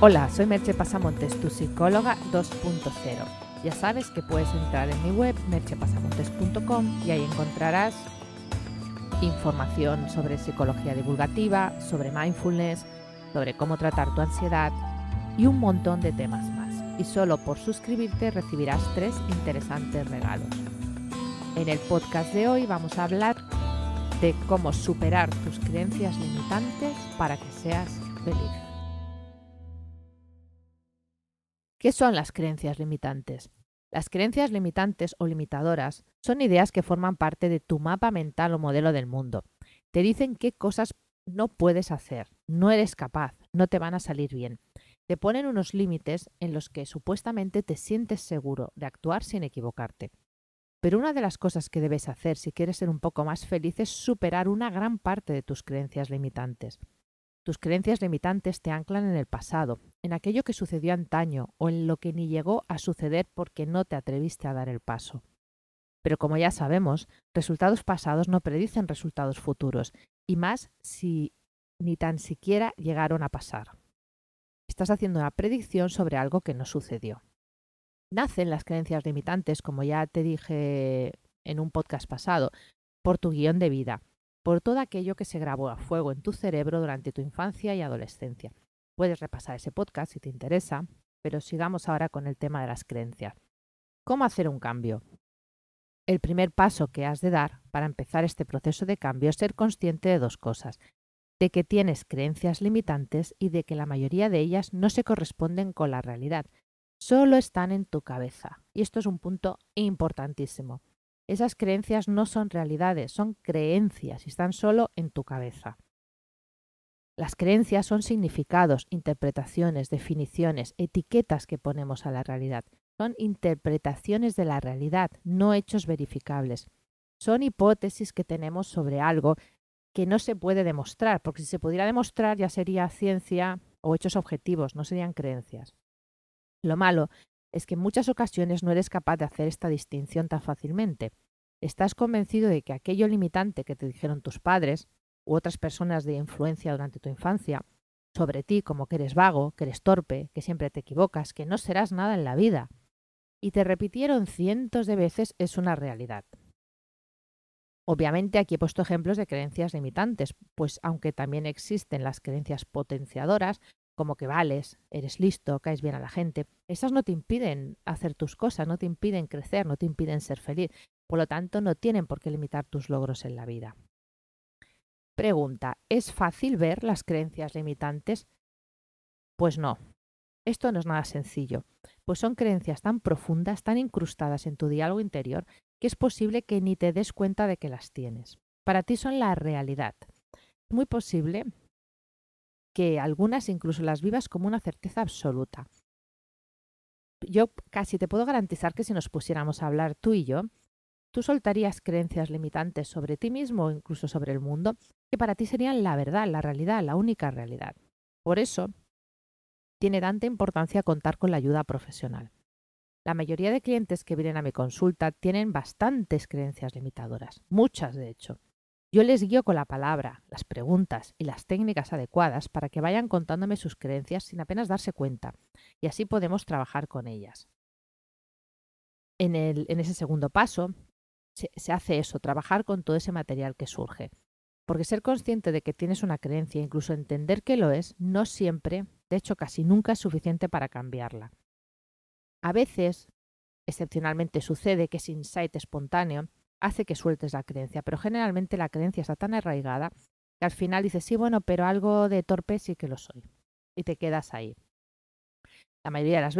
Hola, soy Merche Pasamontes, tu psicóloga 2.0. Ya sabes que puedes entrar en mi web merchepasamontes.com y ahí encontrarás información sobre psicología divulgativa, sobre mindfulness, sobre cómo tratar tu ansiedad y un montón de temas más. Y solo por suscribirte recibirás tres interesantes regalos. En el podcast de hoy vamos a hablar de cómo superar tus creencias limitantes para que seas feliz. ¿Qué son las creencias limitantes? Las creencias limitantes o limitadoras son ideas que forman parte de tu mapa mental o modelo del mundo. Te dicen qué cosas no puedes hacer, no eres capaz, no te van a salir bien. Te ponen unos límites en los que supuestamente te sientes seguro de actuar sin equivocarte. Pero una de las cosas que debes hacer si quieres ser un poco más feliz es superar una gran parte de tus creencias limitantes. Tus creencias limitantes te anclan en el pasado, en aquello que sucedió antaño o en lo que ni llegó a suceder porque no te atreviste a dar el paso. Pero como ya sabemos, resultados pasados no predicen resultados futuros, y más si ni tan siquiera llegaron a pasar. Estás haciendo una predicción sobre algo que no sucedió. Nacen las creencias limitantes, como ya te dije en un podcast pasado, por tu guion de vida por todo aquello que se grabó a fuego en tu cerebro durante tu infancia y adolescencia. Puedes repasar ese podcast si te interesa, pero sigamos ahora con el tema de las creencias. ¿Cómo hacer un cambio? El primer paso que has de dar para empezar este proceso de cambio es ser consciente de dos cosas, de que tienes creencias limitantes y de que la mayoría de ellas no se corresponden con la realidad, solo están en tu cabeza. Y esto es un punto importantísimo. Esas creencias no son realidades, son creencias y están solo en tu cabeza. Las creencias son significados, interpretaciones, definiciones, etiquetas que ponemos a la realidad. Son interpretaciones de la realidad, no hechos verificables. Son hipótesis que tenemos sobre algo que no se puede demostrar, porque si se pudiera demostrar ya sería ciencia o hechos objetivos, no serían creencias. Lo malo es que en muchas ocasiones no eres capaz de hacer esta distinción tan fácilmente. Estás convencido de que aquello limitante que te dijeron tus padres u otras personas de influencia durante tu infancia sobre ti como que eres vago, que eres torpe, que siempre te equivocas, que no serás nada en la vida, y te repitieron cientos de veces es una realidad. Obviamente aquí he puesto ejemplos de creencias limitantes, pues aunque también existen las creencias potenciadoras, como que vales, eres listo, caes bien a la gente, esas no te impiden hacer tus cosas, no te impiden crecer, no te impiden ser feliz. Por lo tanto, no tienen por qué limitar tus logros en la vida. Pregunta, ¿es fácil ver las creencias limitantes? Pues no. Esto no es nada sencillo, pues son creencias tan profundas, tan incrustadas en tu diálogo interior, que es posible que ni te des cuenta de que las tienes. Para ti son la realidad. Es muy posible que algunas incluso las vivas como una certeza absoluta. Yo casi te puedo garantizar que si nos pusiéramos a hablar tú y yo, tú soltarías creencias limitantes sobre ti mismo o incluso sobre el mundo que para ti serían la verdad, la realidad, la única realidad. Por eso, tiene tanta importancia contar con la ayuda profesional. La mayoría de clientes que vienen a mi consulta tienen bastantes creencias limitadoras, muchas de hecho. Yo les guío con la palabra, las preguntas y las técnicas adecuadas para que vayan contándome sus creencias sin apenas darse cuenta, y así podemos trabajar con ellas. En, ese segundo paso, se, hace eso, trabajar con todo ese material que surge. Porque ser consciente de que tienes una creencia, incluso entender que lo es, no siempre, de hecho casi nunca es suficiente para cambiarla. A veces, excepcionalmente sucede que es insight espontáneo hace que sueltes la creencia, pero generalmente la creencia está tan arraigada que al final dices, sí, bueno, pero algo de torpe sí que lo soy. Y te quedas ahí. La mayoría de las